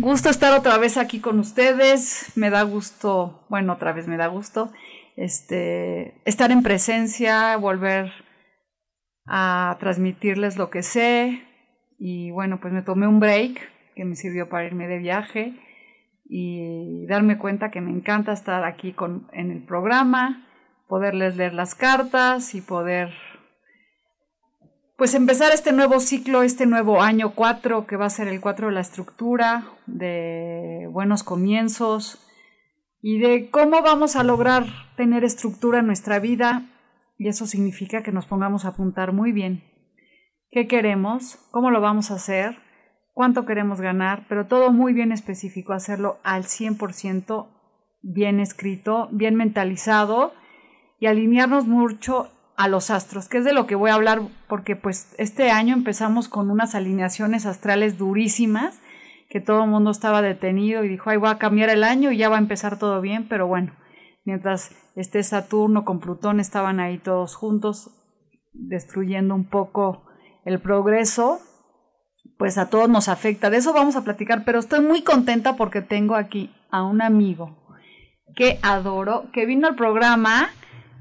Gusto estar otra vez aquí con ustedes. Me da gusto, bueno, otra vez me da gusto, este, estar en presencia, volver a transmitirles lo que sé. Y bueno, pues me tomé un break que me sirvió para irme de viaje y darme cuenta que me encanta estar aquí con, en el programa, poderles leer las cartas y poder pues empezar este nuevo ciclo, este nuevo año 4, que va a ser el 4 de la estructura, de buenos comienzos y de cómo vamos a lograr tener estructura en nuestra vida. Y eso significa que nos pongamos a apuntar muy bien. Qué queremos, cómo lo vamos a hacer, cuánto queremos ganar, pero todo muy bien específico, hacerlo al 100% bien escrito, bien mentalizado y alinearnos mucho a los astros, que es de lo que voy a hablar porque pues este año empezamos con unas alineaciones astrales durísimas, que todo el mundo estaba detenido y dijo, ay, voy a cambiar el año y ya va a empezar todo bien, pero bueno, mientras este Saturno con Plutón estaban ahí todos juntos, destruyendo un poco el progreso, pues a todos nos afecta. De eso vamos a platicar, pero estoy muy contenta porque tengo aquí a un amigo que adoro, que vino al programa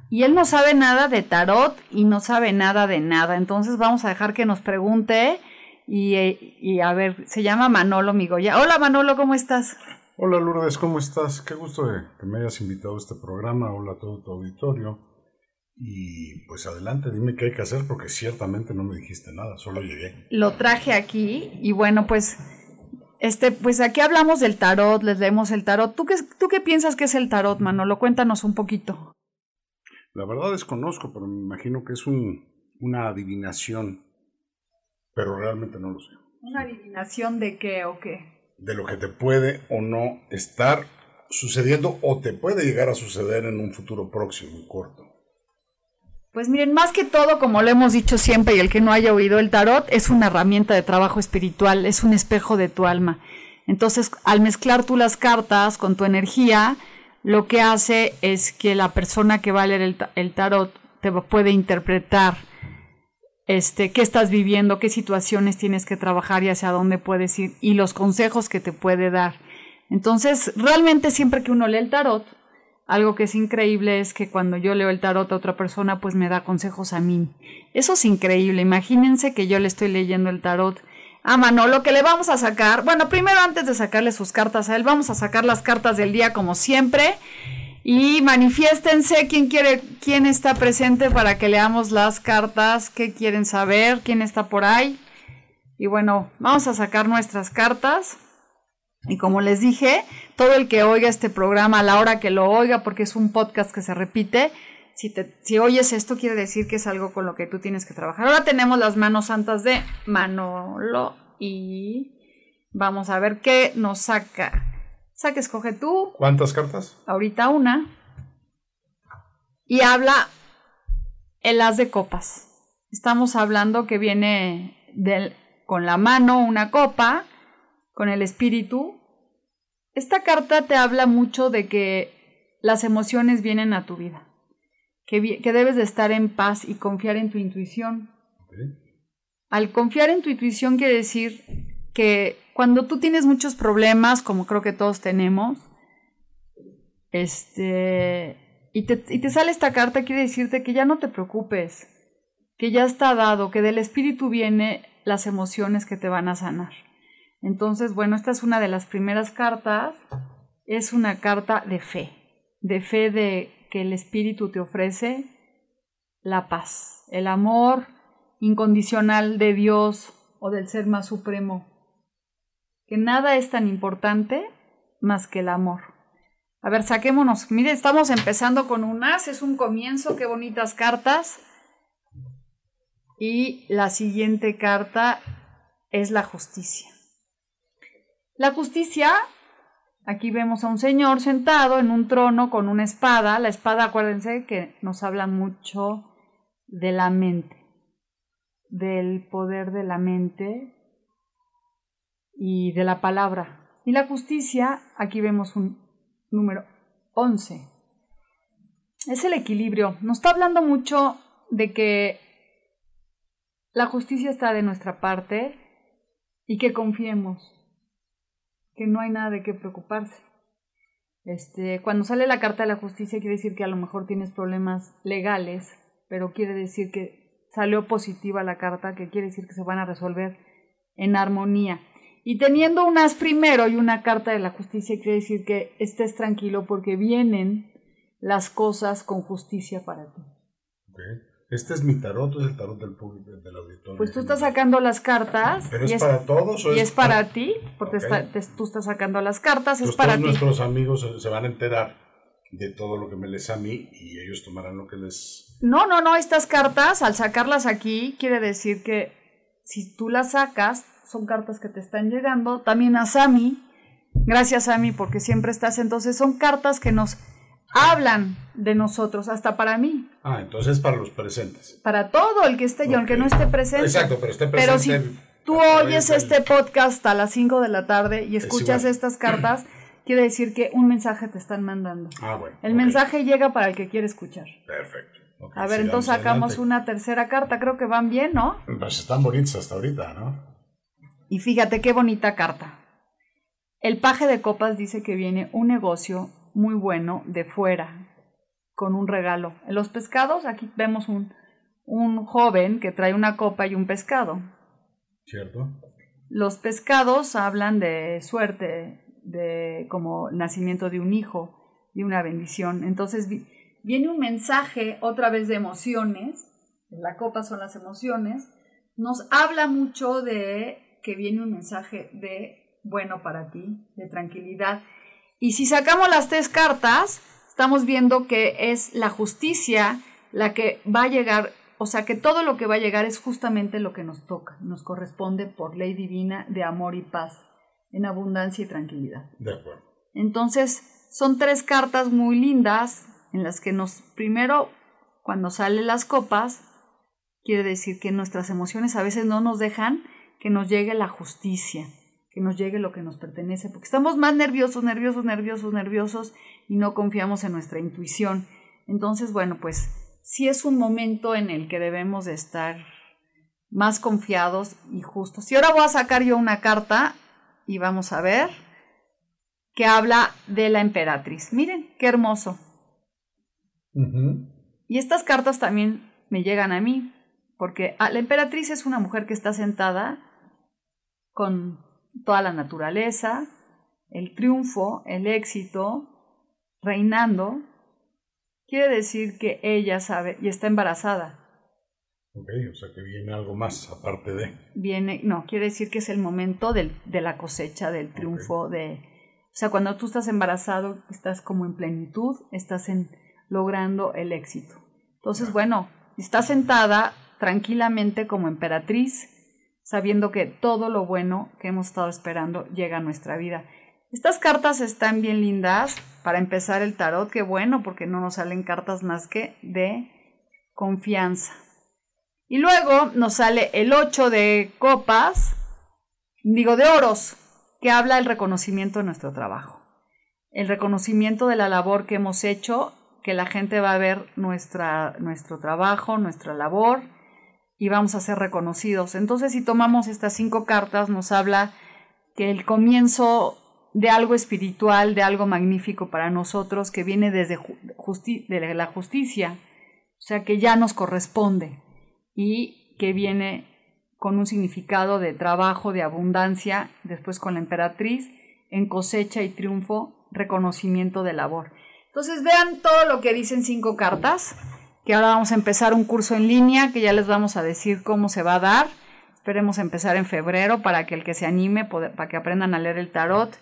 y él no sabe nada de tarot y no sabe nada de nada. Entonces vamos a dejar que nos pregunte y, y a ver, se llama Manolo Migoya. Hola Manolo, ¿cómo estás? Hola Lourdes, ¿cómo estás? Qué gusto de que me hayas invitado a este programa. Hola a todo tu auditorio. Y pues adelante, dime qué hay que hacer porque ciertamente no me dijiste nada, solo llegué. Lo traje aquí y bueno, pues este, pues aquí hablamos del tarot, les leemos el tarot. ¿Tú qué, ¿Tú qué piensas que es el tarot, Manolo? Cuéntanos un poquito. La verdad desconozco, pero me imagino que es un, una adivinación, pero realmente no lo sé. ¿Una adivinación de qué o qué? De lo que te puede o no estar sucediendo o te puede llegar a suceder en un futuro próximo y corto. Pues miren, más que todo, como lo hemos dicho siempre y el que no haya oído el tarot, es una herramienta de trabajo espiritual, es un espejo de tu alma. Entonces, al mezclar tú las cartas con tu energía, lo que hace es que la persona que va a leer el, tarot te puede interpretar este, qué estás viviendo, qué situaciones tienes que trabajar y hacia dónde puedes ir y los consejos que te puede dar. Entonces, realmente siempre que uno lee el tarot, algo que es increíble es que cuando yo leo el tarot a otra persona, pues me da consejos a mí. Eso es increíble. Imagínense que yo le estoy leyendo el tarot a Manolo que le vamos a sacar. Bueno, primero antes de sacarle sus cartas a él, vamos a sacar las cartas del día como siempre. Y manifiéstense quién quiere, quién está presente para que leamos las cartas, qué quieren saber, quién está por ahí. Y bueno, vamos a sacar nuestras cartas. Y como les dije, todo el que oiga este programa a la hora que lo oiga, porque es un podcast que se repite, si, te, si oyes esto, quiere decir que es algo con lo que tú tienes que trabajar. Ahora tenemos las manos santas de Manolo y vamos a ver qué nos saca. Saca, escoge tú. ¿Cuántas cartas? Ahorita una. Y habla el as de copas. Estamos hablando que viene del, con la mano una copa, con el espíritu. Esta carta te habla mucho de que las emociones vienen a tu vida que, debes de estar en paz y confiar en tu intuición. Al confiar en tu intuición quiere decir que cuando tú tienes muchos problemas, como creo que todos tenemos, este, y te, y te sale esta carta, quiere decirte que ya no te preocupes, que ya está dado, que del espíritu viene las emociones que te van a sanar. Entonces, bueno, esta es una de las primeras cartas, es una carta de fe, de fe de que el espíritu te ofrece la paz, el amor incondicional de Dios o del ser más supremo, que nada es tan importante más que el amor. A ver, saquémonos. Mire, estamos empezando con un as, es un comienzo, qué bonitas cartas. Y la siguiente carta es la justicia. La justicia, aquí vemos a un señor sentado en un trono con una espada. La espada, acuérdense que nos habla mucho de la mente, del poder de la mente y de la palabra. Y la justicia, aquí vemos un número 11. Es el equilibrio. Nos está hablando mucho de que la justicia está de nuestra parte y que confiemos, que no hay nada de qué preocuparse. Este, cuando sale la carta de la justicia quiere decir que a lo mejor tienes problemas legales, pero quiere decir que salió positiva la carta, que quiere decir que se van a resolver en armonía. Y teniendo un as primero y una carta de la justicia, quiere decir que estés tranquilo porque vienen las cosas con justicia para ti. Este es mi tarot, es el tarot del público, del auditorio. Pues tú estás sacando las cartas. ¿Pero es, para todos o Y es, para, ti, porque tú estás sacando las cartas, es para todos ti. nuestros amigos se van a enterar de todo lo que me les a mí y ellos tomarán lo que les... No, no, no, estas cartas, al sacarlas aquí, quiere decir que si tú las sacas, son cartas que te están llegando. También a Sami, gracias Sami porque siempre estás. Entonces son cartas que nos hablan de nosotros, hasta para mí. Ah, entonces para los presentes. Para todo el que esté y aunque no esté presente. Exacto, pero esté presente. Pero si tú oyes este podcast a las 5 de la tarde y escuchas estas cartas, quiere decir que un mensaje te están mandando. Ah, bueno. El mensaje llega para el que quiere escuchar. Perfecto. a ver, entonces sacamos una tercera carta. Creo que van bien, ¿no? Pues están bonitas hasta ahorita, ¿no? Y fíjate qué bonita carta. El paje de copas dice que viene un negocio muy bueno de fuera, con un regalo. En los pescados, aquí vemos un, un joven que trae una copa y un pescado. ¿Cierto? Los pescados hablan de suerte, de como nacimiento de un hijo, de una bendición. Entonces viene un mensaje otra vez de emociones, la copa son las emociones, nos habla mucho de que viene un mensaje de bueno para ti, de tranquilidad. Y si sacamos las tres cartas, estamos viendo que es la justicia la que va a llegar, o sea que todo lo que va a llegar es justamente lo que nos toca, nos corresponde por ley divina de amor y paz, en abundancia y tranquilidad. De acuerdo. Entonces, son tres cartas muy lindas en las que nos, primero, cuando salen las copas, quiere decir que nuestras emociones a veces no nos dejan que nos llegue la justicia, que nos llegue lo que nos pertenece, porque estamos más nerviosos, nerviosos, nerviosos, nerviosos y no confiamos en nuestra intuición. Entonces, bueno, pues sí es un momento en el que debemos de estar más confiados y justos. Y ahora voy a sacar yo una carta y vamos a ver que habla de la emperatriz. Miren, qué hermoso. Y estas cartas también me llegan a mí, porque ah, la emperatriz es una mujer que está sentada con toda la naturaleza, el triunfo, el éxito, reinando, quiere decir que ella sabe y está embarazada. Ok, o sea que viene algo más aparte de. Viene, no, quiere decir que es el momento del, de la cosecha, del triunfo, de. O sea, cuando tú estás embarazado, estás como en plenitud, estás en, logrando el éxito. Entonces, bueno, está sentada tranquilamente como emperatriz, sabiendo que todo lo bueno que hemos estado esperando llega a nuestra vida. Estas cartas están bien lindas para empezar el tarot, qué bueno, porque no nos salen cartas más que de confianza. Y luego nos sale el 8 de copas, digo de oros, que habla del reconocimiento de nuestro trabajo. El reconocimiento de la labor que hemos hecho, que la gente va a ver nuestra, nuestro trabajo, nuestra labor, y vamos a ser reconocidos. Entonces, si tomamos estas cinco cartas, nos habla que el comienzo de algo espiritual, de algo magnífico para nosotros, que viene desde de la justicia, o sea, que ya nos corresponde. y que viene con un significado de trabajo, de abundancia, después con la emperatriz, en cosecha y triunfo, reconocimiento de labor. Entonces vean todo lo que dicen cinco cartas, que ahora vamos a empezar un curso en línea, que ya les vamos a decir cómo se va a dar. Esperemos empezar en febrero para que el que se anime, para que aprendan a leer el tarot.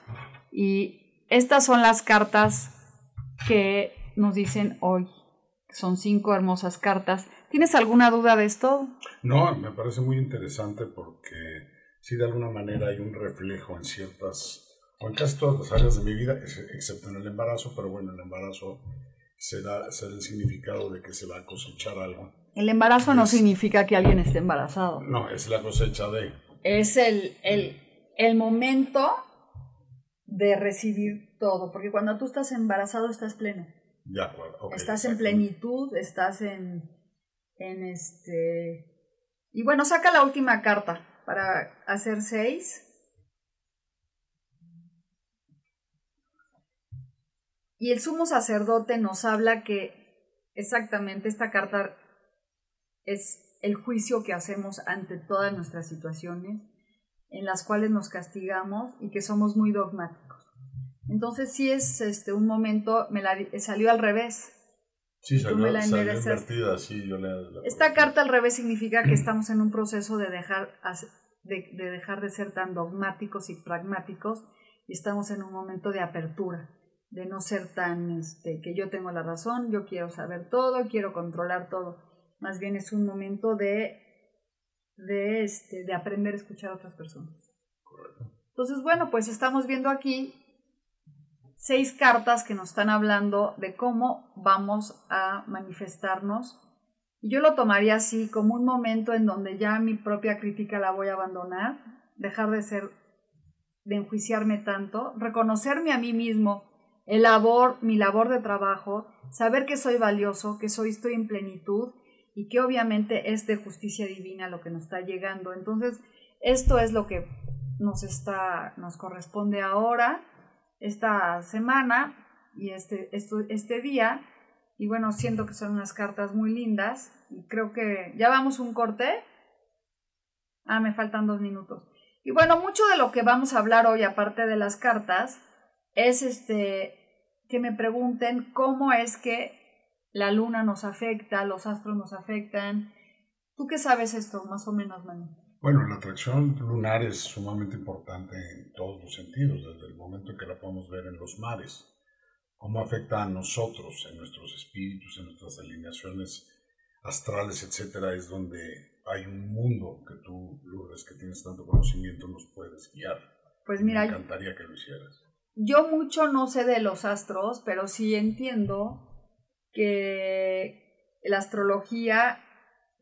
Y estas son las cartas que nos dicen hoy. Son cinco hermosas cartas. ¿Tienes alguna duda de esto? No, me parece muy interesante porque sí de alguna manera hay un reflejo en ciertas o en casi todas las áreas de mi vida, excepto en el embarazo, pero bueno, el embarazo se da, el significado de que se va a cosechar algo. El embarazo no significa que alguien esté embarazado. No, es la cosecha de... Es el, el, el momento de recibir todo, porque cuando tú estás embarazado estás pleno. De acuerdo. estás en plenitud, estás en, en este... Y bueno, saca la última carta para hacer seis. Y el sumo sacerdote nos habla que exactamente esta carta es el juicio que hacemos ante todas nuestras situaciones en las cuales nos castigamos y que somos muy dogmáticos. Entonces sí es este un momento, me la, salió al revés. Sí, salió, invertida, sí, yo Esta carta al revés significa que estamos en un proceso de dejar, de, de dejar de ser tan dogmáticos y pragmáticos y estamos en un momento de apertura de no ser tan, este, que yo tengo la razón, yo quiero saber todo, quiero controlar todo. Más bien es un momento de, de, este, de aprender a escuchar a otras personas. Entonces, bueno, pues estamos viendo aquí seis cartas que nos están hablando de cómo vamos a manifestarnos. Y yo lo tomaría así como un momento en donde ya mi propia crítica la voy a abandonar, dejar de ser, de enjuiciarme tanto, reconocerme a mí mismo el labor, mi labor de trabajo, saber que soy valioso, que soy, estoy en plenitud y que obviamente es de justicia divina lo que nos está llegando. Entonces, esto es lo que nos está, nos corresponde ahora, esta semana y este, este día. Y bueno, siento que son unas cartas muy lindas y creo que ya vamos un corte. Ah, me faltan dos minutos. Y bueno, mucho de lo que vamos a hablar hoy, aparte de las cartas, es este que me pregunten cómo es que la luna nos afecta, los astros nos afectan. ¿Tú qué sabes esto, más o menos, Manu? Bueno, la atracción lunar es sumamente importante en todos los sentidos, desde el momento en que la podemos ver en los mares, cómo afecta a nosotros, en nuestros espíritus, en nuestras alineaciones astrales, etcétera, es donde hay un mundo que tú, Lourdes, que tienes tanto conocimiento, nos puedes guiar. Pues mira, me encantaría que lo hicieras. Yo mucho no sé de los astros, pero sí entiendo que la astrología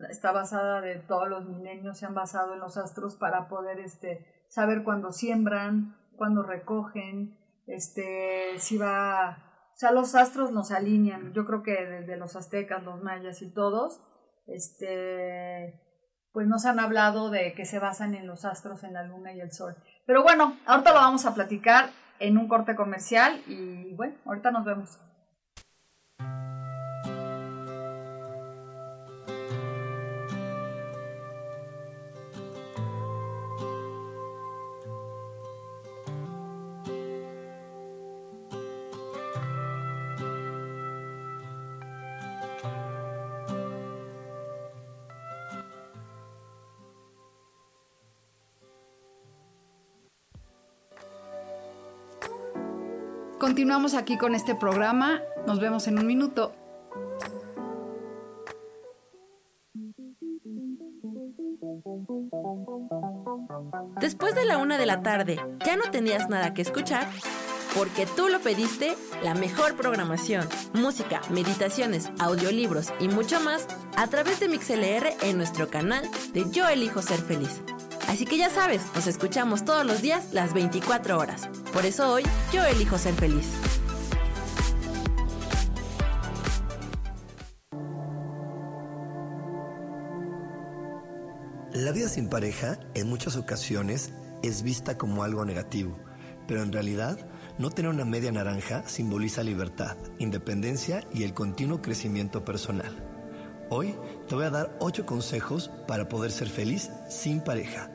está basada de todos los milenios, se han basado en los astros para poder este, saber cuándo siembran, cuándo recogen, este, si va, o sea, los astros nos alinean, yo creo que desde los aztecas, los mayas y todos, este, pues nos han hablado de que se basan en los astros, en la luna y el sol. Pero bueno, ahorita lo vamos a platicar en un corte comercial y bueno, ahorita nos vemos. Continuamos aquí con este programa. Nos vemos en un minuto. Después de la una de la tarde, ¿ya no tenías nada que escuchar? Porque tú lo pediste, la mejor programación, música, meditaciones, audiolibros y mucho más a través de MixLR en nuestro canal de Yo Elijo Ser Feliz. Así que ya sabes, nos escuchamos todos los días las 24 horas. Por eso hoy yo elijo ser feliz. La vida sin pareja en muchas ocasiones es vista como algo negativo, pero en realidad no tener una media naranja simboliza libertad, independencia y el continuo crecimiento personal. Hoy te voy a dar 8 consejos para poder ser feliz sin pareja.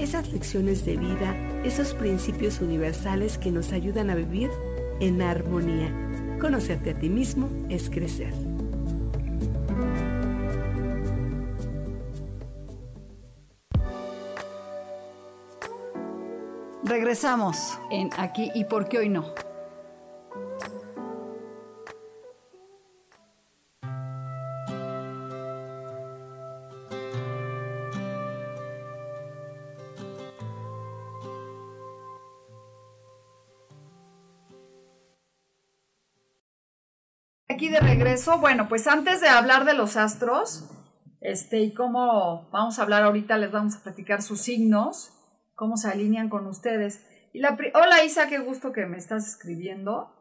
esas lecciones de vida, esos principios universales que nos ayudan a vivir en armonía. Conocerte a ti mismo es crecer. Regresamos en aquí y por qué hoy no. Regreso, bueno, pues antes de hablar de los astros, este, y cómo vamos a hablar ahorita, les vamos a platicar sus signos cómo se alinean con ustedes. Y la Hola Isa, qué gusto que me estás escribiendo.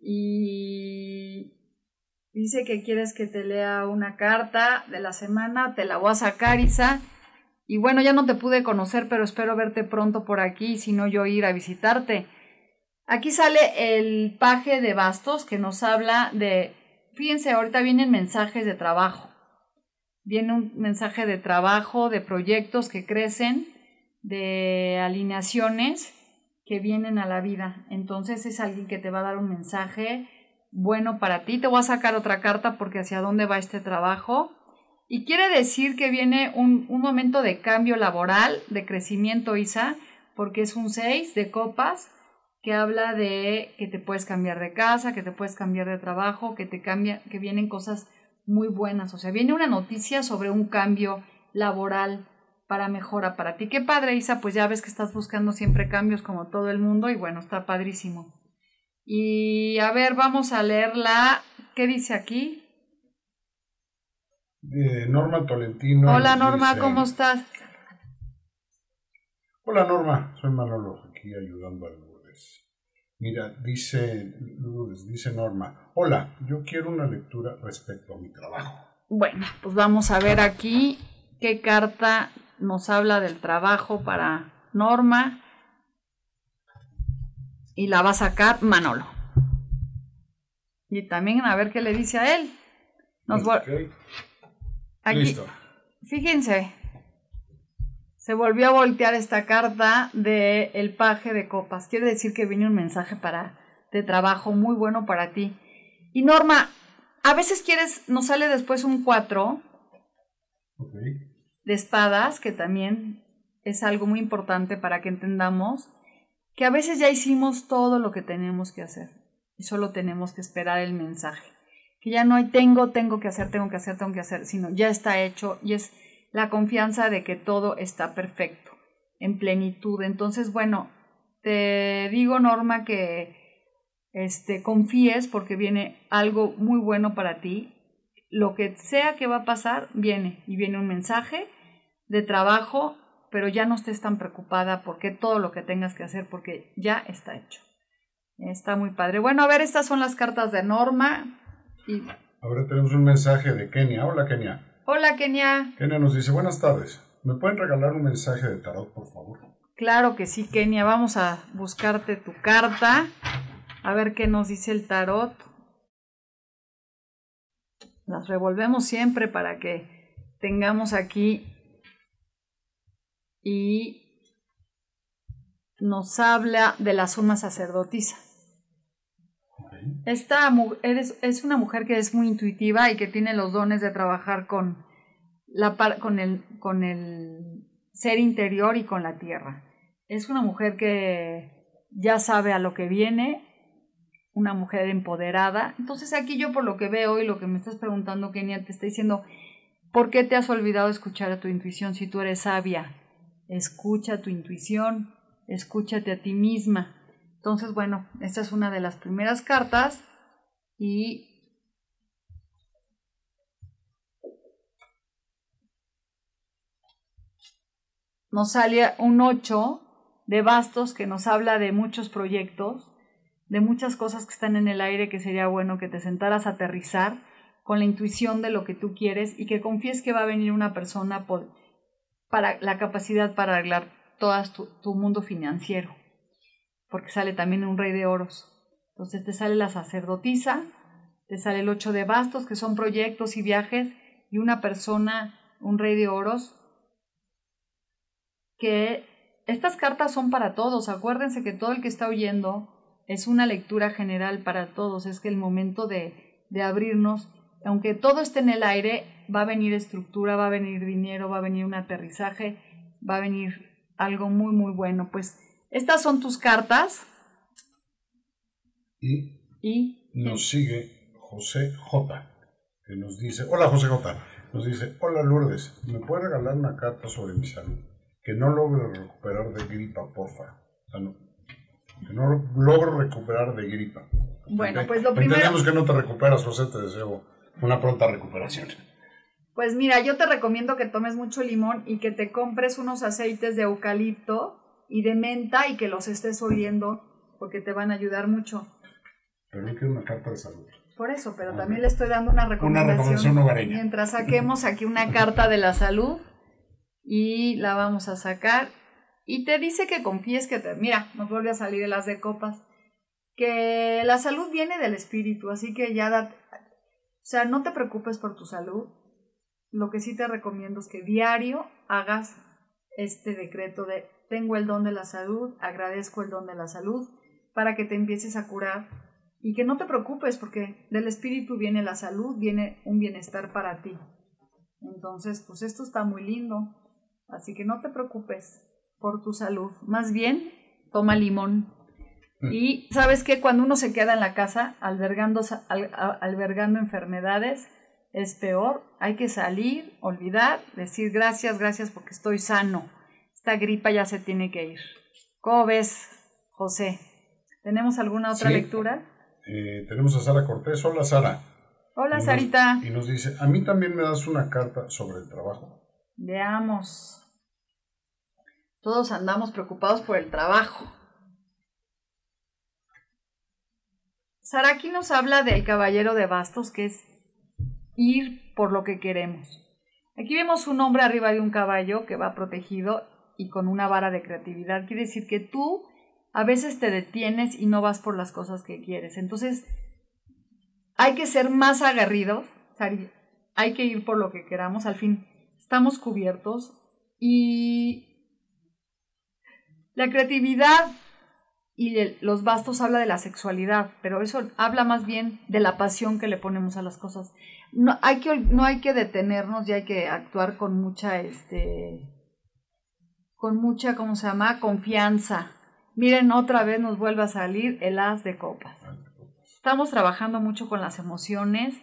Y dice que quieres que te lea una carta de la semana, te la voy a sacar Isa. Y bueno, ya no te pude conocer, pero espero verte pronto por aquí, si no yo ir a visitarte. Aquí sale el paje de bastos que nos habla de, fíjense, ahorita vienen mensajes de trabajo. Viene un mensaje de trabajo, de proyectos que crecen de alineaciones que vienen a la vida. Entonces es alguien que te va a dar un mensaje bueno para ti. Te voy a sacar otra carta porque hacia dónde va este trabajo. Y quiere decir que viene un, un momento de cambio laboral, de crecimiento, Isa, porque es un 6 de copas que habla de que te puedes cambiar de casa, que te puedes cambiar de trabajo, que te cambia, que vienen cosas muy buenas. O sea, viene una noticia sobre un cambio laboral para mejora para ti. Qué padre, Isa, pues ya ves que estás buscando siempre cambios como todo el mundo y bueno, está padrísimo. Y a ver, vamos a leerla. ¿Qué dice aquí? Norma Tolentino. Hola Norma, ¿cómo estás? Hola Norma, soy Manolo, aquí ayudando a Lourdes. Mira, dice dice Norma, hola, yo quiero una lectura respecto a mi trabajo. Bueno, pues vamos a ver aquí qué carta nos habla del trabajo para Norma y la va a sacar Manolo. Y también a ver qué le dice a él. Nos Aquí, Listo. Fíjense, se volvió a voltear esta carta de el paje de copas. Quiere decir que viene un mensaje para de trabajo muy bueno para ti. Y Norma, a veces quieres, nos sale después un 4. Okay de espadas, que también es algo muy importante para que entendamos que a veces ya hicimos todo lo que tenemos que hacer y solo tenemos que esperar el mensaje. Que ya no hay tengo, tengo que hacer, tengo que hacer, tengo que hacer, sino ya está hecho y es la confianza de que todo está perfecto, en plenitud. Entonces, bueno, te digo, Norma, que este, confíes porque viene algo muy bueno para ti. Lo que sea que va a pasar, viene y viene un mensaje de trabajo pero ya no estés tan preocupada porque todo lo que tengas que hacer, porque ya está hecho. Está muy padre. Bueno, a ver, estas son las cartas de Norma. Y... Ahora tenemos un mensaje de Kenia. Hola, Kenia. Hola, Kenia. Kenia nos dice, buenas tardes. ¿Me pueden regalar un mensaje de tarot, por favor? Claro que sí, Kenia. Vamos a buscarte tu carta. A ver qué nos dice el tarot. Las revolvemos siempre para que tengamos aquí y nos habla de la suma sacerdotisa. Esta es una mujer que es muy intuitiva y que tiene los dones de trabajar con, la, con, el, con el ser interior y con la tierra. Es una mujer que ya sabe a lo que viene, una mujer empoderada. Entonces aquí yo por lo que veo y lo que me estás preguntando, Kenia, te está diciendo, ¿por qué te has olvidado escuchar a tu intuición si tú eres sabia? Escucha tu intuición, escúchate a ti misma. Entonces, bueno, esta es una de las primeras cartas y nos sale un 8 de bastos que nos habla de muchos proyectos, de muchas cosas que están en el aire que sería bueno que te sentaras a aterrizar con la intuición de lo que tú quieres y que confíes que va a venir una persona para la capacidad para arreglar todo tu mundo financiero porque sale también un rey de oros. Entonces te sale la sacerdotisa, te sale el ocho de bastos, que son proyectos y viajes, y una persona, un rey de oros, que estas cartas son para todos. Acuérdense que todo el que está oyendo es una lectura general para todos. Es que el momento de, de abrirnos, aunque todo esté en el aire, va a venir estructura, va a venir dinero, va a venir un aterrizaje, va a venir algo muy, muy bueno. Pues estas son tus cartas. Y, nos sigue José J, que nos dice, hola José J, nos dice, hola Lourdes, ¿me puede regalar una carta sobre mi salud? Que no logro recuperar de gripa, porfa. que no logro recuperar de gripa. Bueno, pues lo primero... Entendemos que no te recuperas, José, te deseo una pronta recuperación. Pues mira, yo te recomiendo que tomes mucho limón y que te compres unos aceites de eucalipto y de menta y que los estés oliendo porque te van a ayudar mucho. Pero no quiero una carta de salud. Por eso, pero también le estoy dando una recomendación. Una Mientras saquemos aquí una carta de la salud y la vamos a sacar. Y te dice que confíes que te... Mira, nos vuelve a salir de las de copas. Que la salud viene del espíritu, así que ya da... O sea, no te preocupes por tu salud. Lo que sí te recomiendo es que diario hagas este decreto de tengo el don de la salud, agradezco el don de la salud, para que te empieces a curar y que no te preocupes porque del espíritu viene la salud, viene un bienestar para ti. Entonces, pues esto está muy lindo, así que no te preocupes por tu salud, más bien toma limón. Mm. Y sabes que cuando uno se queda en la casa albergando, albergando enfermedades, es peor, hay que salir, olvidar, decir gracias, gracias porque estoy sano esta gripa ya se tiene que ir. ¿Cómo ves, José? ¿Tenemos alguna otra lectura? Eh, tenemos a Sara Cortés. Hola, Sara. Hola, Sarita. y nos dice, a mí también me das una carta sobre el trabajo. Veamos. Todos andamos preocupados por el trabajo. Sara aquí nos habla del caballero de bastos, que es ir por lo que queremos. Aquí vemos un hombre arriba de un caballo que va protegido y con una vara de creatividad. Quiere decir que tú a veces te detienes y no vas por las cosas que quieres. Entonces, hay que ser más agarridos, hay que ir por lo que queramos. Al fin, estamos cubiertos y la creatividad y los bastos habla de la sexualidad, pero eso habla más bien de la pasión que le ponemos a las cosas. No hay que, no hay que detenernos y hay que actuar con mucha, este, con mucha, ¿cómo se llama? Confianza. Miren, otra vez nos vuelve a salir el as de copas. Estamos trabajando mucho con las emociones,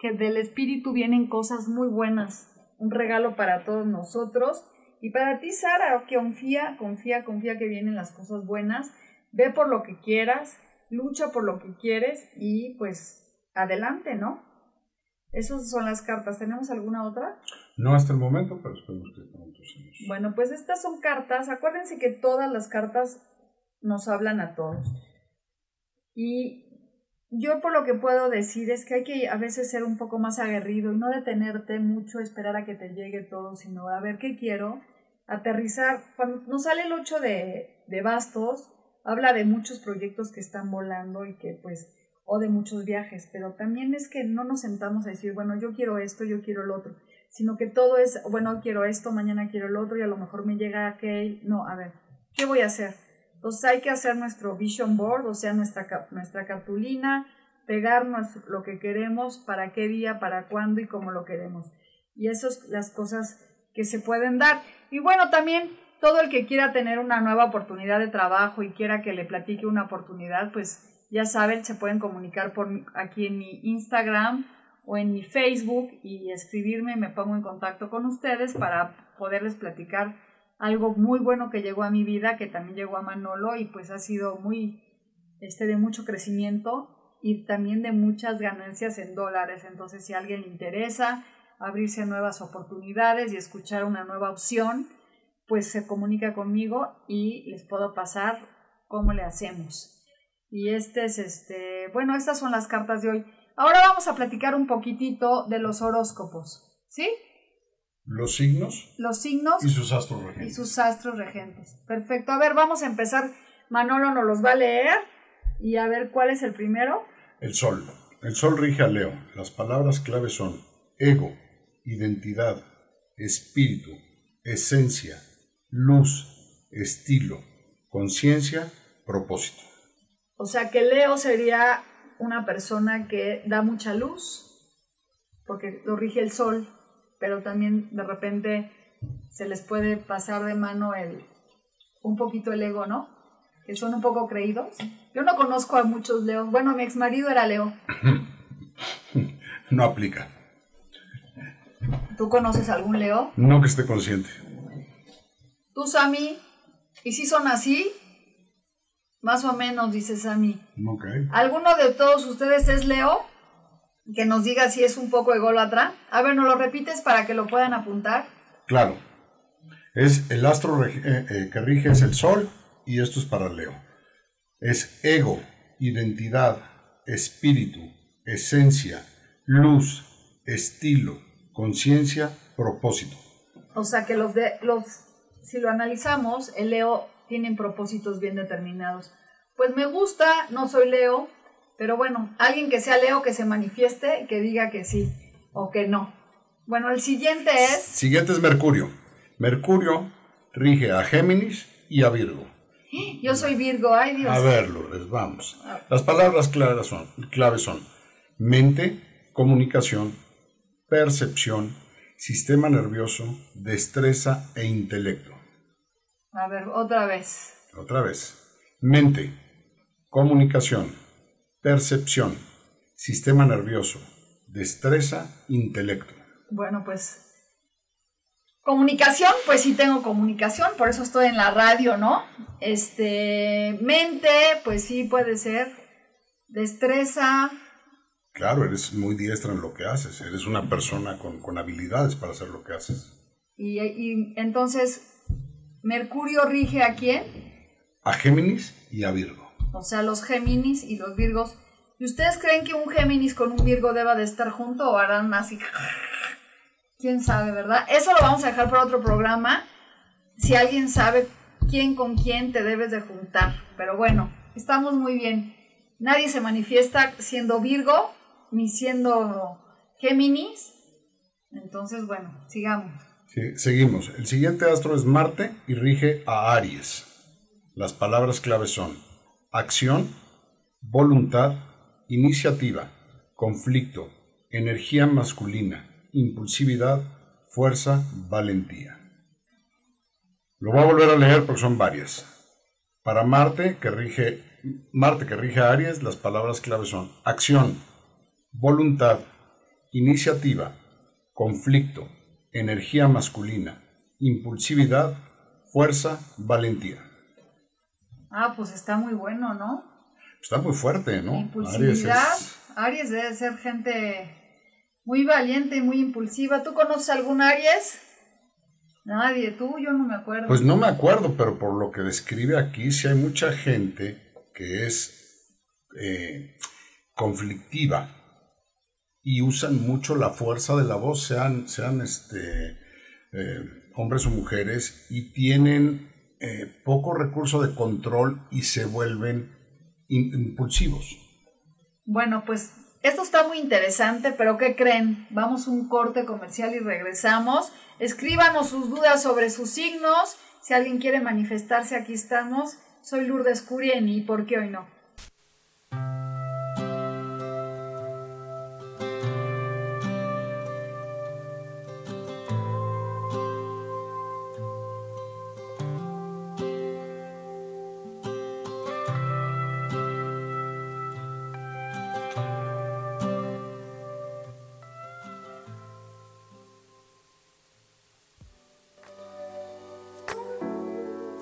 que del espíritu vienen cosas muy buenas, un regalo para todos nosotros. Y para ti, Sara, confía, confía, confía que vienen las cosas buenas. Ve por lo que quieras, lucha por lo que quieres y pues adelante, ¿no? Esas son las cartas. ¿Tenemos alguna otra? No hasta el momento, pero esperemos que pronto sí. Bueno, pues estas son cartas. Acuérdense que todas las cartas nos hablan a todos. Y yo por lo que puedo decir es que hay que a veces ser un poco más aguerrido y no detenerte mucho, esperar a que te llegue todo, sino a ver qué quiero, aterrizar. Cuando nos sale el 8 de, de bastos, habla de muchos proyectos que están volando y que pues o de muchos viajes, pero también es que no nos sentamos a decir, bueno, yo quiero esto, yo quiero lo otro, sino que todo es, bueno, quiero esto, mañana quiero lo otro y a lo mejor me llega aquel, no, a ver, ¿qué voy a hacer? Entonces hay que hacer nuestro vision board, o sea, nuestra, nuestra cartulina, pegarnos lo que queremos, para qué día, para cuándo y cómo lo queremos. Y esas las cosas que se pueden dar. Y bueno, también todo el que quiera tener una nueva oportunidad de trabajo y quiera que le platique una oportunidad, pues ya saben, se pueden comunicar por aquí en mi Instagram o en mi Facebook y escribirme, me pongo en contacto con ustedes para poderles platicar algo muy bueno que llegó a mi vida, que también llegó a Manolo y pues ha sido muy este de mucho crecimiento y también de muchas ganancias en dólares. Entonces, si a alguien le interesa abrirse nuevas oportunidades y escuchar una nueva opción, pues se comunica conmigo y les puedo pasar cómo le hacemos. Y este es este, bueno, estas son las cartas de hoy. Ahora vamos a platicar un poquitito de los horóscopos, ¿sí? Los signos. Los signos. Y sus astros regentes. Y sus astros regentes. Perfecto. A ver, vamos a empezar. Manolo nos los va a leer y a ver cuál es el primero. El sol. El sol rige a Leo. Las palabras clave son ego, identidad, espíritu, esencia, luz, estilo, conciencia, propósito. O sea que Leo sería una persona que da mucha luz, porque lo rige el sol, pero también de repente se les puede pasar de mano el, un poquito el ego, ¿no? Que son un poco creídos. Yo no conozco a muchos Leos. Bueno, mi ex marido era Leo. no aplica. ¿Tú conoces algún Leo? No que esté consciente. ¿Tú, Sammy? ¿Y si son así? Más o menos, dice Sammy. Ok. ¿Alguno de todos ustedes es Leo? Que nos diga si es un poco ególatra. A ver, ¿nos lo repites para que lo puedan apuntar? Claro. Es el astro eh, eh, que rige es el sol y esto es para Leo. Es ego, identidad, espíritu, esencia, luz, estilo, conciencia, propósito. O sea que los de los si lo analizamos, el Leo tiene propósitos bien determinados. Pues me gusta, no soy Leo, pero bueno, alguien que sea Leo que se manifieste, que diga que sí o que no. Bueno, el siguiente es... Siguiente es Mercurio. Mercurio rige a Géminis y a Virgo. Yo soy Virgo, ay Dios. A ver, Lourdes, vamos. Las palabras claves son, claves son mente, comunicación, percepción, sistema nervioso, destreza e intelecto. A ver, otra vez. Otra vez. Mente, comunicación, percepción, sistema nervioso, destreza, intelecto. Bueno, pues comunicación, pues sí tengo comunicación, por eso estoy en la radio, ¿no? Este, mente, pues sí puede ser. Destreza. Claro, eres muy diestra en lo que haces, eres una persona con, habilidades para hacer lo que haces. Y, y entonces, ¿Mercurio rige a quién? A Géminis y a Virgo. O sea, los Géminis y los Virgos. ¿Y ustedes creen que un Géminis con un Virgo deba de estar junto o harán así? ¿Quién sabe, verdad? Eso lo vamos a dejar para otro programa. Si alguien sabe quién con quién te debes de juntar. Pero bueno, estamos muy bien. Nadie se manifiesta siendo Virgo ni siendo Géminis. Entonces, bueno, sigamos seguimos. El siguiente astro es Marte y rige a Aries. Las palabras claves son acción, voluntad, iniciativa, conflicto, energía masculina, impulsividad, fuerza, valentía. Lo voy a volver a leer porque son varias. Para Marte, que rige, Marte que rige a Aries, las palabras claves son acción, voluntad, iniciativa, conflicto, energía masculina, impulsividad, fuerza, valentía. Ah, pues está muy bueno, ¿no? Está muy fuerte, ¿no? Impulsividad. Aries, debe ser gente Muy valiente y muy impulsiva. ¿Tú conoces algún Aries? Nadie, tú, yo no me acuerdo. Pues no me acuerdo, pero por lo que describe aquí, sí hay mucha gente que es eh, conflictiva y usan mucho la fuerza de la voz, sean, sean este, eh, hombres o mujeres, y tienen eh, poco recurso de control y se vuelven impulsivos. Bueno, pues esto está muy interesante, pero ¿qué creen? Vamos a un corte comercial y regresamos. Escríbanos sus dudas sobre sus signos. Si alguien quiere manifestarse, aquí estamos. Soy Lourdes Curieni y ¿por qué hoy no?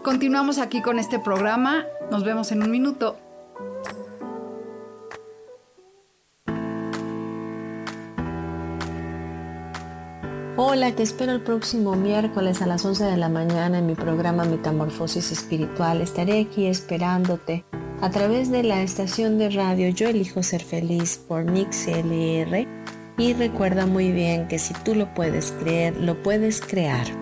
Continuamos aquí con este programa. Nos vemos en un minuto. Hola, te espero el próximo miércoles a las 11 de la mañana en mi programa Metamorfosis Espiritual. Estaré aquí esperándote a través de la estación de radio Yo elijo ser feliz por Mix LR. Y recuerda muy bien que si tú lo puedes creer, lo puedes crear.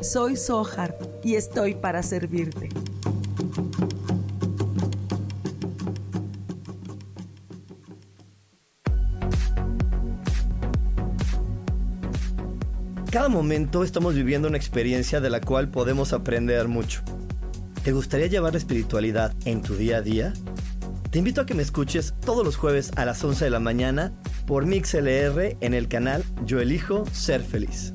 soy Sohar y estoy para servirte. Cada momento estamos viviendo una experiencia de la cual podemos aprender mucho. ¿Te gustaría llevar la espiritualidad en tu día a día? Te invito a que me escuches todos los jueves a las 11 de la mañana por MixLR en el canal Yo Elijo Ser Feliz.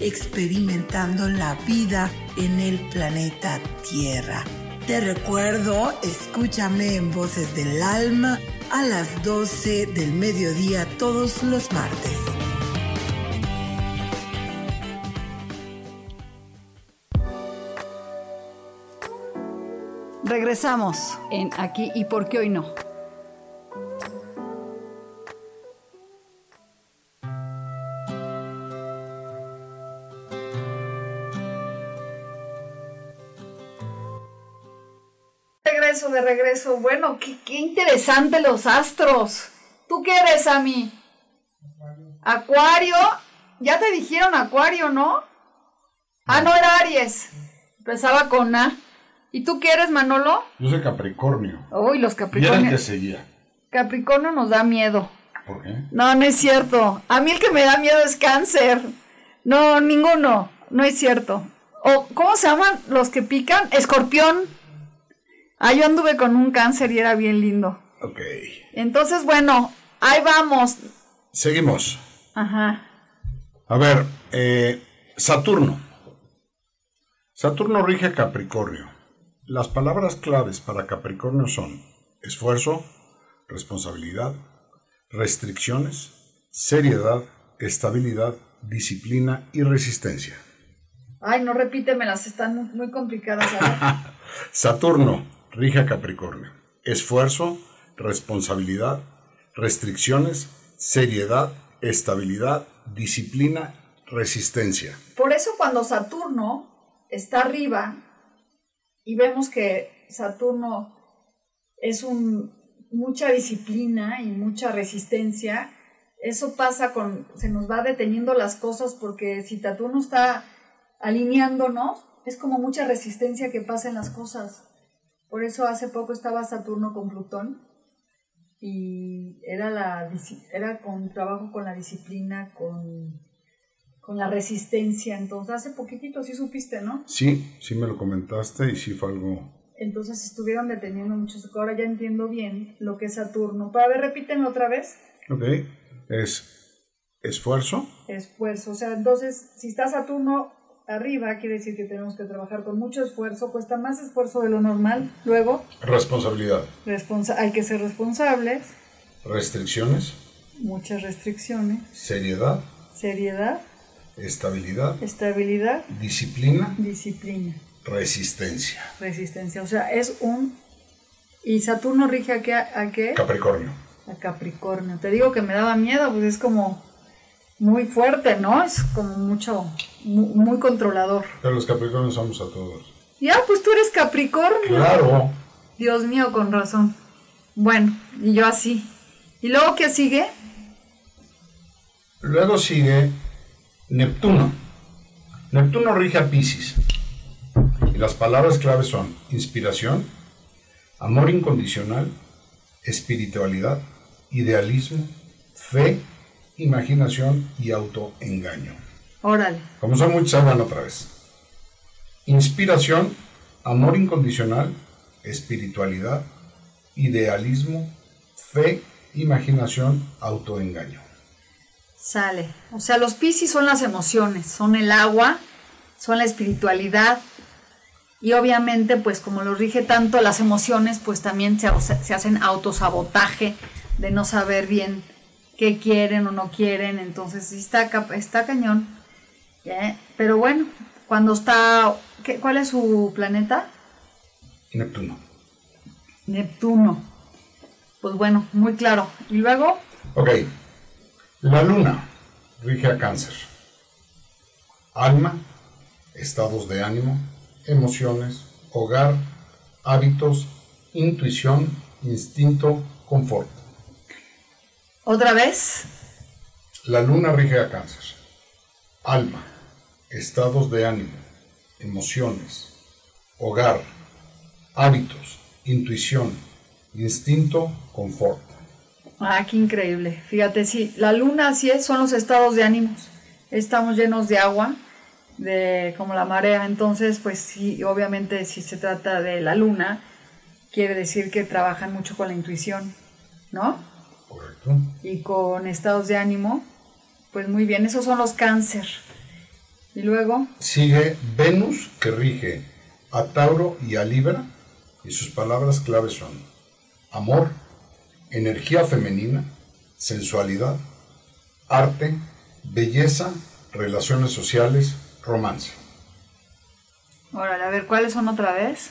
experimentando la vida en el planeta Tierra. Te recuerdo, escúchame en Voces del Alma a las 12 del mediodía todos los martes. Regresamos en Aquí y por qué hoy no. De regreso. Bueno, qué, qué interesante los astros. ¿Tú qué eres, a mí? Acuario. Ya te dijeron Acuario, ¿no? Ah, no era Aries. Empezaba con A. ¿Y tú qué eres, Manolo? Yo soy Capricornio. Uy, los Capricornios. que seguía. Capricornio nos da miedo. ¿Por qué? No, no es cierto. A mí el que me da miedo es cáncer. No, ninguno. No es cierto. O, ¿cómo se llaman los que pican? Escorpión. Ah, yo anduve con un cáncer y era bien lindo. Ok. Entonces, bueno, ahí vamos. Seguimos. Ajá. A ver, eh, Saturno. Saturno rige Capricornio. Las palabras claves para Capricornio son esfuerzo, responsabilidad, restricciones, seriedad, estabilidad, disciplina y resistencia. Ay, no repítemelas, están muy complicadas. Saturno rige a Capricornio. Esfuerzo, responsabilidad, restricciones, seriedad, estabilidad, disciplina Resistencia. Por eso cuando Saturno está arriba y vemos que Saturno es un, mucha disciplina y mucha resistencia, eso pasa con, se nos va deteniendo las cosas porque si Saturno está alineándonos, es como mucha resistencia que pasa en las cosas. Por eso hace poco estaba Saturno con Plutón y era, la, era con trabajo con la disciplina, con, con la resistencia. Entonces, hace poquitito sí supiste, ¿no? Sí, sí me lo comentaste y sí fue algo... Entonces estuvieron deteniendo mucho. Ahora ya entiendo bien lo que es Saturno. Para ver, repítenlo otra vez. Ok, es esfuerzo. Esfuerzo, o sea, entonces si está Saturno arriba, quiere decir que tenemos que trabajar con mucho esfuerzo, cuesta más esfuerzo de lo normal. Luego, Responsabilidad. responsa hay que ser responsables, Restricciones. muchas restricciones, Seriedad. seriedad, Estabilidad. estabilidad, Disciplina. disciplina, Resistencia. resistencia. O sea, es un... ¿Y Saturno rige a qué? A, qué? Capricornio. a Capricornio. Te digo que me daba miedo, pues es como muy fuerte, ¿no? Es como mucho, muy, muy controlador. Pero los Capricornios somos a todos. Ya, pues tú eres Capricornio. Claro. Dios mío, con razón. Bueno, y yo así. ¿Y luego qué sigue? Luego sigue Neptuno. Neptuno rige a Pisces. Y las palabras claves son inspiración, amor incondicional, espiritualidad, idealismo, fe, imaginación y autoengaño. Órale. Como son muchos, hablan otra vez. Inspiración, amor incondicional, espiritualidad, idealismo, fe, imaginación, autoengaño. Sale. O sea, los Piscis son las emociones, son el agua, son la espiritualidad. Y obviamente, pues como los rige tanto las emociones, pues también se, se hacen autosabotaje de no saber bien qué quieren o no quieren. Entonces, sí está, está cañón. Pero bueno, cuando está... ¿qué- ¿Cuál es su planeta? Neptuno. Neptuno. Pues bueno, muy claro. Y luego, Ok. La luna rige a cáncer. Alma, estados de ánimo, emociones, hogar, hábitos, intuición, instinto, confort. Otra vez, La luna rige a cáncer. Alma, estados de ánimo, emociones, hogar, hábitos, intuición, instinto, confort. Ah, qué increíble. Fíjate, sí, la luna así es, son los estados de ánimos. Estamos llenos de agua, de como la marea. Entonces, pues sí, obviamente si se trata de la luna, quiere decir que trabajan mucho con la intuición, ¿no? Correcto. Y con estados de ánimo, pues muy bien, esos son los cáncer. Y luego, Sigue Venus, que rige a Tauro y a Libra, y sus palabras claves son amor, energía femenina, sensualidad, arte, belleza, relaciones sociales, romance. órale, a ver, ¿cuáles son otra vez?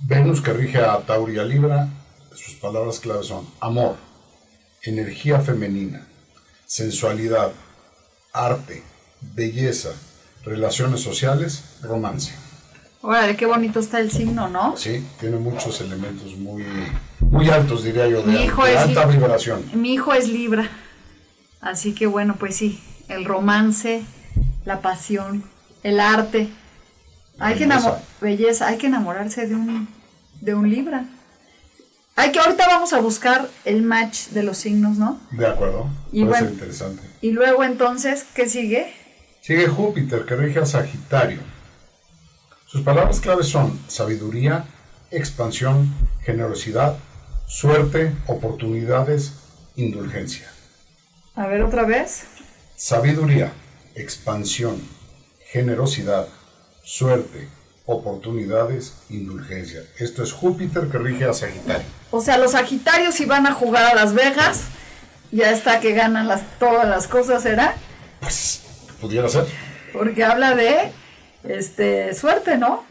Venus, que rige a Tauro y a Libra, sus palabras claves son amor, energía femenina, sensualidad, arte, belleza, relaciones sociales, romance. Órale, qué bonito está el signo, ¿no? Sí, tiene muchos elementos muy, muy altos, diría yo, de, Mi hijo de es alta vibración. Mi hijo es Libra, así que bueno, pues sí, el romance, la pasión, el arte. Hay que Belleza. enamor belleza, hay que enamorarse de un de un Libra. Hay que ahorita vamos a buscar el match de los signos, ¿no? De acuerdo, Y ser bueno. interesante. Y luego entonces, ¿qué sigue? Sigue Júpiter, que rige a Sagitario. Sus palabras claves son sabiduría, expansión, generosidad, suerte, oportunidades, indulgencia. A ver otra vez. Sabiduría, expansión, generosidad, suerte, oportunidades, indulgencia. Esto es Júpiter que rige a Sagitario. O sea, los Sagitarios si van a jugar a Las Vegas, ya está que ganan las, todas las cosas, ¿será? Pues pudiera ser. Porque habla de este suerte, ¿no?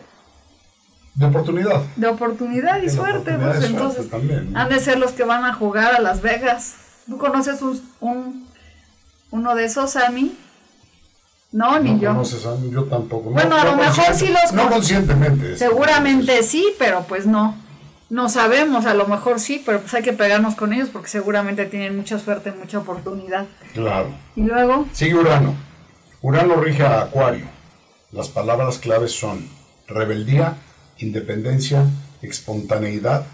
De oportunidad. De oportunidad y De suerte, oportunidad pues suerte entonces también, ¿no? han de ser los que van a jugar a Las Vegas. ¿Tú conoces un, un, uno de esos, Sammy. No, ni yo. conoces a mí, yo tampoco. Bueno, a lo mejor sí los No con- conscientemente. Seguramente sí, pero pues no. No sabemos, a lo mejor sí, pero pues hay que pegarnos con ellos porque seguramente tienen mucha suerte, mucha oportunidad. Claro. Y luego, Sigue Urano. Urano rige a Acuario. Las palabras claves son rebeldía, independencia, espontaneidad,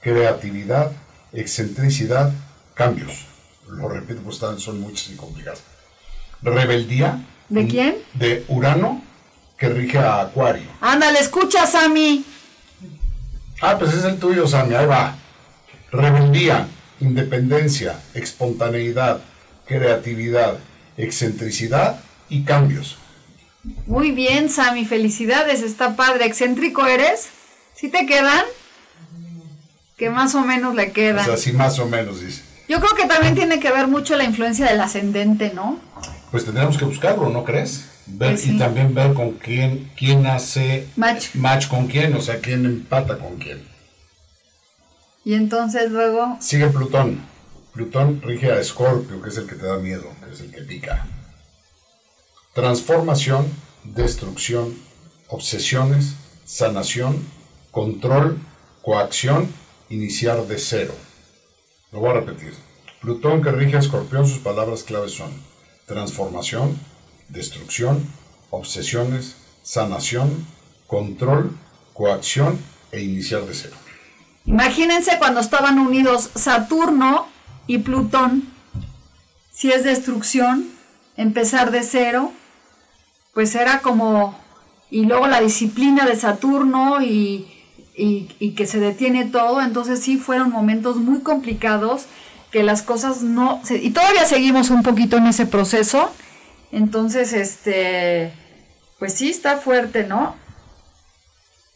creatividad, excentricidad, cambios. Lo repito, pues son muchas y complicadas. Rebeldía. ¿De quién? De Urano, que rige a Acuario. ándale, escucha, Sammy. Ah, pues es el tuyo, Sammy, ahí va. Rebeldía, independencia, espontaneidad, creatividad, excentricidad y cambios. Muy bien, Sammy, felicidades, está padre. ¿Excéntrico eres? ¿Sí te quedan? Que más o menos le O quedan. sea, así más o menos dice. Yo creo que también tiene que ver mucho la influencia del ascendente, ¿no? Pues tendremos que buscarlo, ¿no crees? Ver, Pues sí. Y también ver con quién, quién hace Match. con quién, o sea, quién empata con quién. Y entonces luego, Sigue Plutón. Plutón rige a Escorpio, que es el que te da miedo, que es el que pica. Transformación, destrucción, obsesiones, sanación, control, coacción, iniciar de cero. Lo voy a repetir. Plutón que rige a Escorpión, sus palabras claves son transformación, destrucción, obsesiones, sanación, control, coacción e iniciar de cero. imagínense cuando estaban unidos Saturno y Plutón. Si es destrucción, empezar de cero, pues era como... Y luego la disciplina de Saturno y, y- y que se detiene todo. Entonces sí fueron momentos muy complicados que las cosas no... se- y todavía seguimos un poquito en ese proceso. Entonces, este... Pues sí, está fuerte, ¿no?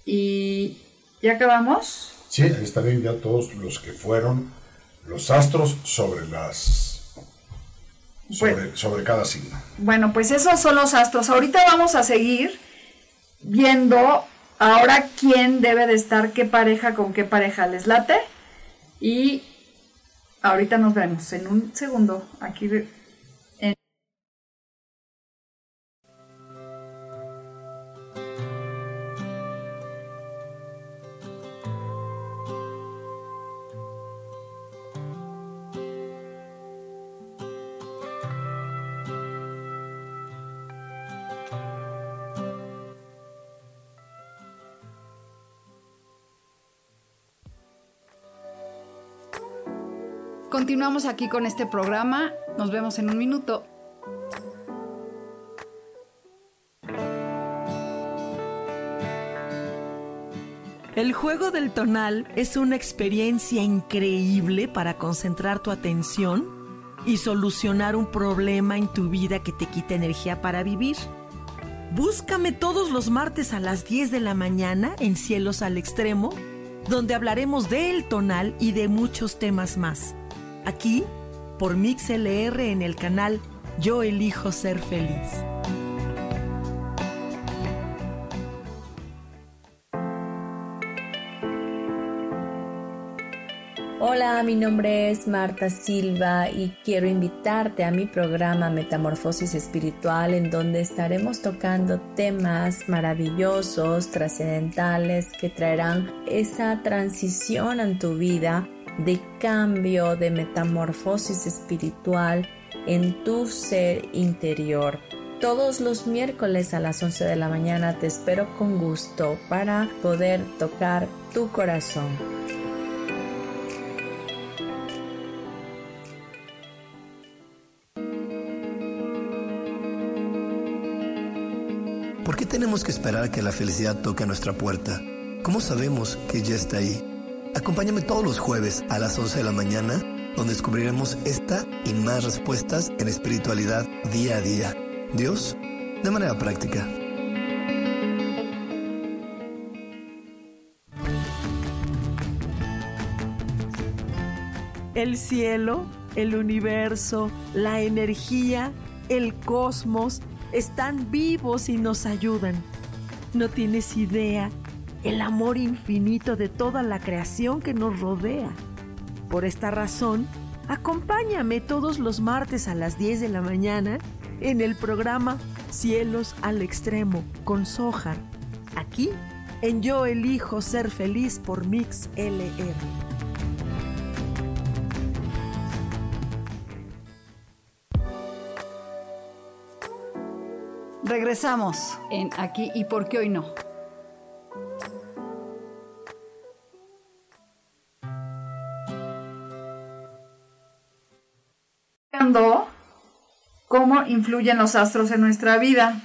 Y... ¿Ya acabamos? Sí, ahí estarían ya todos los que fueron los astros sobre las sobre, sobre cada signo. Bueno, pues esos son los astros. Ahorita vamos a seguir viendo ahora quién debe de estar, qué pareja con qué pareja les late. Y ahorita nos vemos en un segundo aquí. Continuamos aquí con este programa. Nos vemos en un minuto. El juego del tonal es una experiencia increíble para concentrar tu atención y solucionar un problema en tu vida que te quita energía para vivir. Búscame todos los martes a las 10 de la mañana en Cielos al Extremo, donde hablaremos del tonal y de muchos temas más. Aquí, por MixLR en el canal Yo elijo ser feliz. Hola, mi nombre es Marta Silva y quiero invitarte a mi programa Metamorfosis Espiritual en donde estaremos tocando temas maravillosos, trascendentales que traerán esa transición en tu vida de cambio, de metamorfosis espiritual en tu ser interior. Todos los miércoles a las 11 de la mañana te espero con gusto para poder tocar tu corazón. ¿Por qué tenemos que esperar que la felicidad toque a nuestra puerta? ¿Cómo sabemos que ya está ahí? Acompáñame todos los jueves a las 11 de la mañana, donde descubriremos esta y más respuestas en espiritualidad día a día. Dios, de manera práctica. El cielo, el universo, la energía, el cosmos están vivos y nos ayudan. No tienes idea el amor infinito de toda la creación que nos rodea. Por esta razón, Acompáñame todos los martes a las 10 de la mañana en el programa Cielos al Extremo con Sojar. Aquí en Yo Elijo Ser Feliz por Mix LR. Regresamos en aquí y por qué hoy no. Cómo influyen los astros en nuestra vida.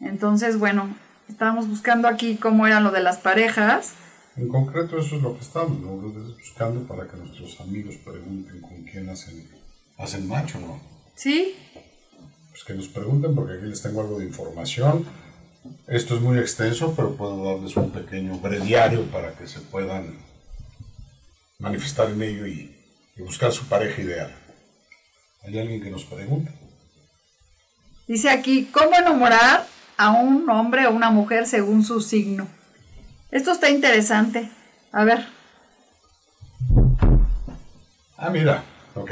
Entonces, bueno, estábamos buscando aquí cómo era lo de las parejas. En concreto eso es lo que estamos buscando para que nuestros amigos pregunten con quién hacen, hacen macho, ¿no? Sí. Pues que nos pregunten porque aquí les tengo algo de información. Esto es muy extenso, pero puedo darles un pequeño breviario para que se puedan manifestar en ello y y buscar su pareja ideal. ¿Hay alguien que nos pregunta? Dice aquí, ¿cómo enamorar a un hombre o una mujer según su signo? Esto está interesante. A ver. Ah, mira, ok.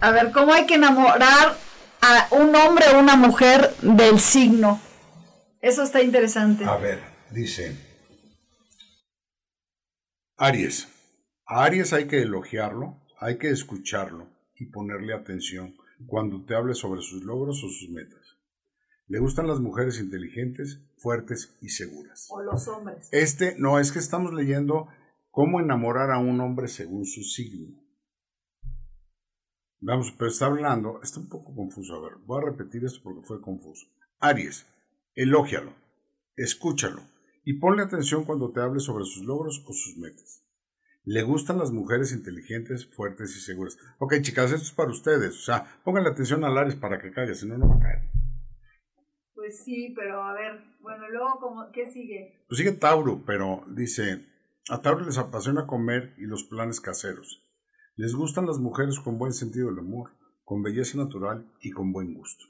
A ver, ¿cómo hay que enamorar a un hombre o una mujer del signo? Eso está interesante. A ver, dice Aries. A Aries hay que elogiarlo, hay que escucharlo y ponerle atención cuando te hable sobre sus logros o sus metas. Le gustan las mujeres inteligentes, fuertes y seguras. O los hombres. Este, no, es que estamos leyendo cómo enamorar a un hombre según su signo. Vamos, pero está hablando, está un poco confuso. A ver, voy a repetir esto porque fue confuso. Aries, elógialo, escúchalo y ponle atención cuando te hable sobre sus logros o sus metas. Le gustan las mujeres inteligentes, fuertes y seguras. Ok, chicas, esto es para ustedes. O sea, pónganle atención a Lares para que caiga, si no, no va a caer. Pues sí, pero a ver, bueno, luego, ¿qué sigue? Pues sigue Tauro, pero dice, a Tauro les apasiona comer y los planes caseros. Les gustan las mujeres con buen sentido del humor, con belleza natural y con buen gusto.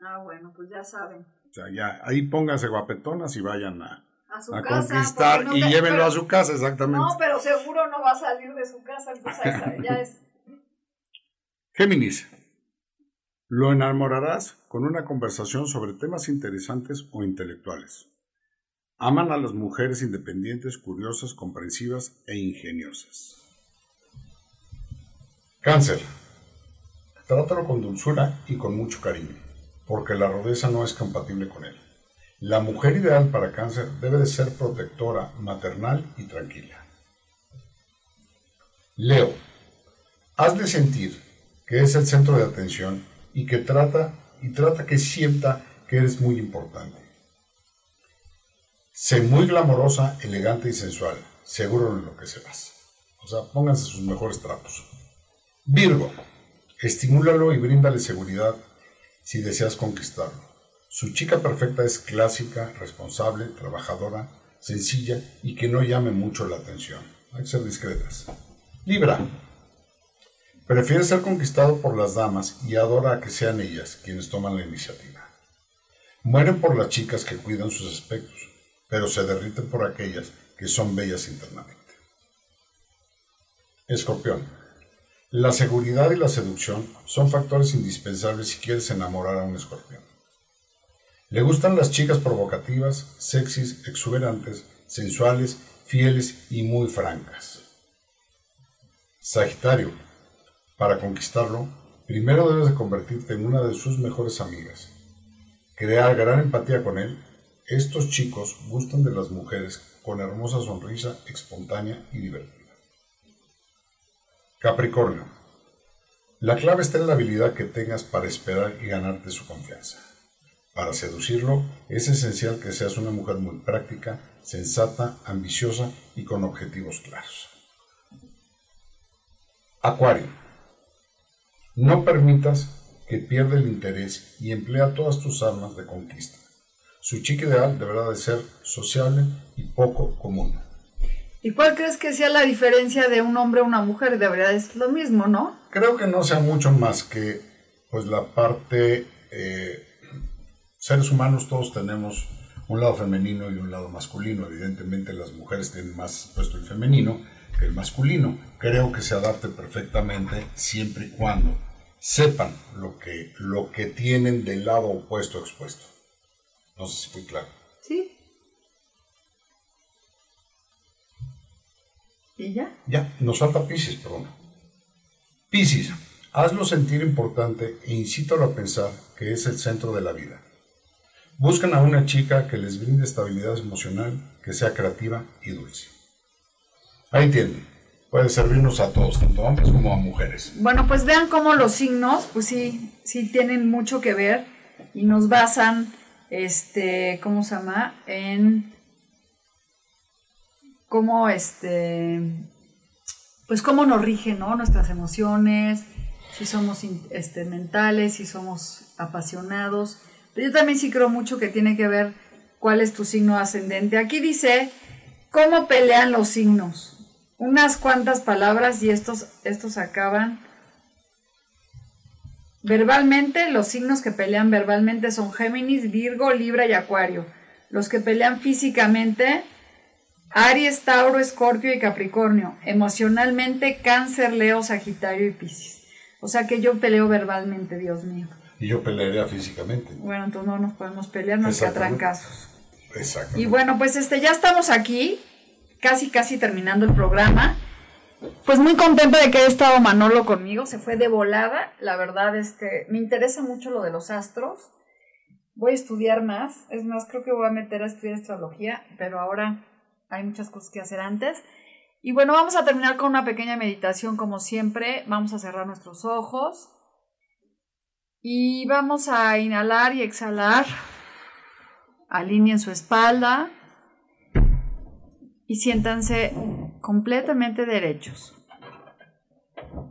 Ah, bueno, pues ya saben. O sea, ya, ahí pónganse guapetonas y vayan a, a, su a casa, conquistar y llévenlo a su casa, exactamente. No, pero seguro no va a salir de su casa, entonces ya es. Géminis, lo enamorarás con una conversación sobre temas interesantes o intelectuales. Aman a las mujeres independientes, curiosas, comprensivas e ingeniosas. Cáncer. Trátalo con dulzura y con mucho cariño, porque la rodeza no es compatible con él. La mujer ideal para cáncer debe de ser protectora, maternal y tranquila. Leo, hazle sentir que es el centro de atención y que trata y trata que sienta que eres muy importante. Sé muy glamorosa, elegante y sensual, seguro en lo que se vas. O sea, pónganse sus mejores trapos. Virgo, estimúlalo y bríndale seguridad si deseas conquistarlo. Su chica perfecta es clásica, responsable, trabajadora, sencilla y que no llame mucho la atención. Hay que ser discretas. Libra. Prefiere ser conquistado por las damas y adora a que sean ellas quienes toman la iniciativa. Mueren por las chicas que cuidan sus aspectos, pero se derriten por aquellas que son bellas internamente. Escorpión. La seguridad y la seducción son factores indispensables si quieres enamorar a un escorpión. Le gustan las chicas provocativas, sexys, exuberantes, sensuales, fieles y muy francas. Sagitario. Para conquistarlo, primero debes de convertirte en una de sus mejores amigas. Crear gran empatía con él. Estos chicos gustan de las mujeres con hermosa sonrisa, espontánea y divertida. Capricornio. La clave está en la habilidad que tengas para esperar y ganarte su confianza. Para seducirlo es esencial que seas una mujer muy práctica, sensata, ambiciosa y con objetivos claros. Acuario. No permitas que pierda el interés y emplea todas tus armas de conquista. Su chica ideal deberá de ser sociable y poco común. ¿Y cuál crees que sea la diferencia de un hombre a una mujer? Debería ser lo mismo, ¿no? Creo que no sea mucho más que pues la parte eh, seres humanos todos tenemos un lado femenino y un lado masculino. Evidentemente las mujeres tienen más puesto el femenino. que el masculino. Creo que se adapte perfectamente siempre y cuando sepan lo que, lo que tienen del lado opuesto expuesto. No sé si fui claro. Sí. ¿Y ya? Ya, nos falta Pisces, perdón. Pisces, hazlo sentir importante e incítalo a pensar que es el centro de la vida. Buscan a una chica que les brinde estabilidad emocional, que sea creativa y dulce. Ahí tienen. Puede servirnos a todos, tanto a hombres como a mujeres. Bueno, pues vean cómo los signos, pues sí, sí tienen mucho que ver y nos basan, este, ¿cómo se llama? En cómo, este, pues cómo nos rigen, ¿no? Nuestras emociones, si somos este, mentales, si somos apasionados. Yo también sí creo mucho que tiene que ver cuál es tu signo ascendente. Aquí dice cómo pelean los signos unas cuantas palabras y estos, estos acaban. Verbalmente, los signos que pelean verbalmente son Géminis, Virgo, Libra y Acuario. Los que pelean físicamente, Aries, Tauro, Escorpio y Capricornio. Emocionalmente, Cáncer, Leo, Sagitario y Piscis. O sea que yo peleo verbalmente, Dios mío. Y yo pelearía físicamente. Bueno, entonces no nos podemos pelear, nos que trancazos. Exacto. Y bueno, pues este, ya estamos aquí casi, casi terminando el programa. Pues muy contenta de que haya estado Manolo conmigo, se fue de volada, la verdad, este, me interesa mucho lo de los astros, voy a estudiar más, es más, creo que voy a meter a estudiar astrología, pero ahora hay muchas cosas que hacer antes. Y bueno, vamos a terminar con una pequeña meditación como siempre, vamos a cerrar nuestros ojos y vamos a inhalar y exhalar, alineen su espalda, y siéntanse completamente derechos.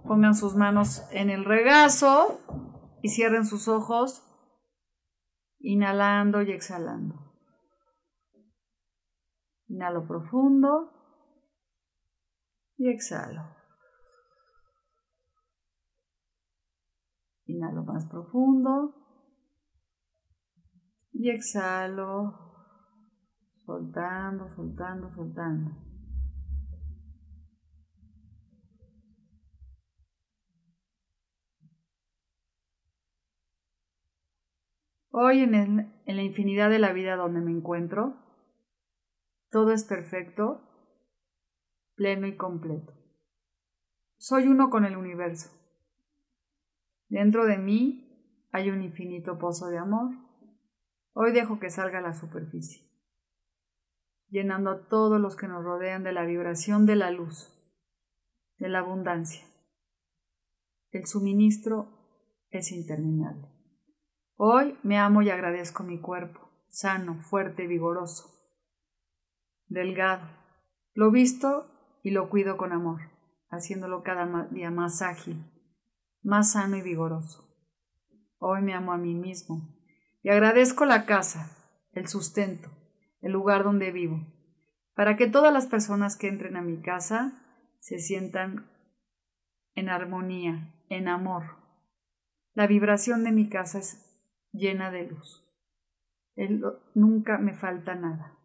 Pongan sus manos en el regazo y cierren sus ojos, inhalando y exhalando. Inhalo profundo y exhalo. Inhalo más profundo y exhalo soltando, soltando, soltando. Hoy en, en, la infinidad de la vida donde me encuentro, todo es perfecto, pleno y completo. Soy uno con el universo. Dentro de mí hay un infinito pozo de amor. Hoy dejo que salga a la superficie llenando a todos los que nos rodean de la vibración de la luz, de la abundancia. El suministro es interminable. Hoy me amo y agradezco mi cuerpo, sano, fuerte vigoroso, delgado. Lo visto y lo cuido con amor, haciéndolo cada día más ágil, más sano y vigoroso. Hoy me amo a mí mismo y agradezco la casa, el sustento, el lugar donde vivo, para que todas las personas que entren a mi casa se sientan en armonía, en amor. La vibración de mi casa es llena de luz. nunca me falta nada.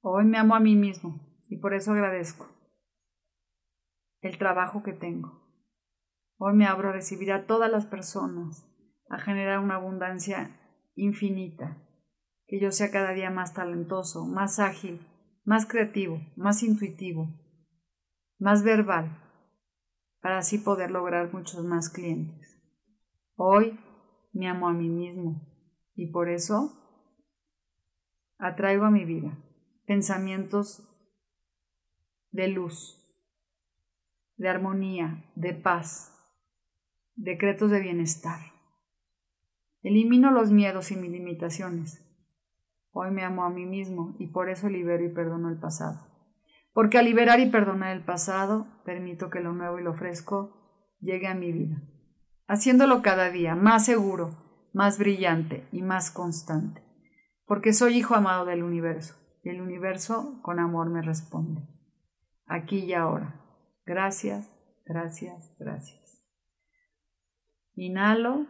Hoy me amo a mí mismo y por eso agradezco el trabajo que tengo. Hoy me abro a recibir a todas las personas, a generar una abundancia infinita que yo sea cada día más talentoso, más ágil, más creativo, más intuitivo, más verbal, para así poder lograr muchos más clientes. Hoy me amo a mí mismo y por eso atraigo a mi vida pensamientos de luz, de armonía, de paz, decretos de bienestar. Elimino los miedos y mis limitaciones Hoy me amo a mí mismo y por eso libero y perdono el pasado. Porque al liberar y perdonar el pasado, permito que lo nuevo y lo fresco llegue a mi vida, haciéndolo cada día más seguro, más brillante y más constante. Porque soy hijo amado del universo y el universo con amor me responde. Aquí y ahora. Gracias, gracias, gracias. Inhalo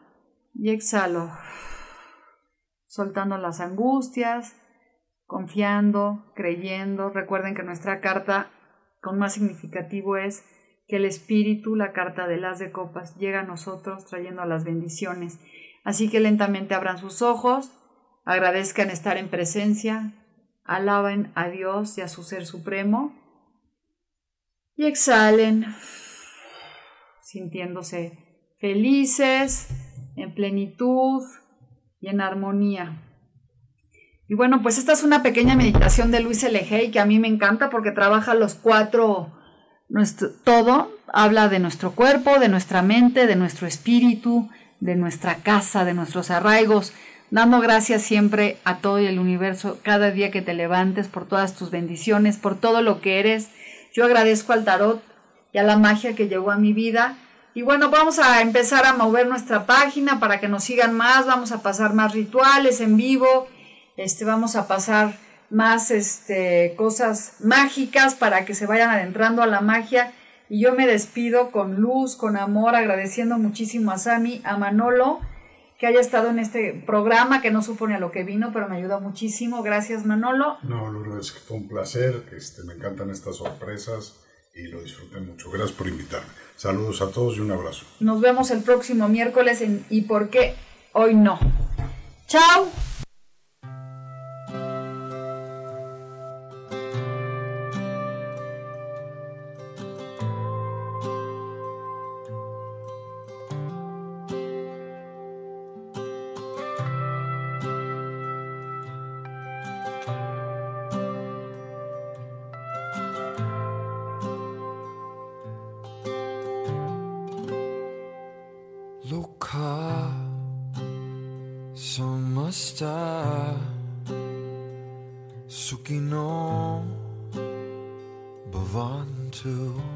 y exhalo soltando las angustias, confiando, creyendo. Recuerden que nuestra carta con más significativo es que el Espíritu, la carta de las de copas, llega a nosotros trayendo las bendiciones. Así que lentamente abran sus ojos, agradezcan estar en presencia, alaben a Dios y a su Ser Supremo y exhalen sintiéndose felices, en plenitud y en armonía. Y bueno, pues esta es una pequeña meditación de Luis L.G. que a mí me encanta porque trabaja los cuatro, todo, habla de nuestro cuerpo, de nuestra mente, de nuestro espíritu, de nuestra casa, de nuestros arraigos, dando gracias siempre a todo el universo, cada día que te levantes, por todas tus bendiciones, por todo lo que eres. Yo agradezco al tarot y a la magia que llegó a mi vida y bueno, vamos a empezar a mover nuestra página para que nos sigan más, vamos a pasar más rituales en vivo, este, vamos a pasar más este, cosas mágicas para que se vayan adentrando a la magia. Y yo me despido con luz, con amor, agradeciendo muchísimo a Sami, a Manolo, que haya estado en este programa, que no supone a lo que vino, pero me ayuda muchísimo. Gracias, Manolo. No, Lourdes, fue un placer, este, me encantan estas sorpresas y lo disfruté mucho. Gracias por invitarme. Saludos a todos y un abrazo. Nos vemos el próximo miércoles en ¿Y por qué hoy no? Chao. está Sukino Bhavantu.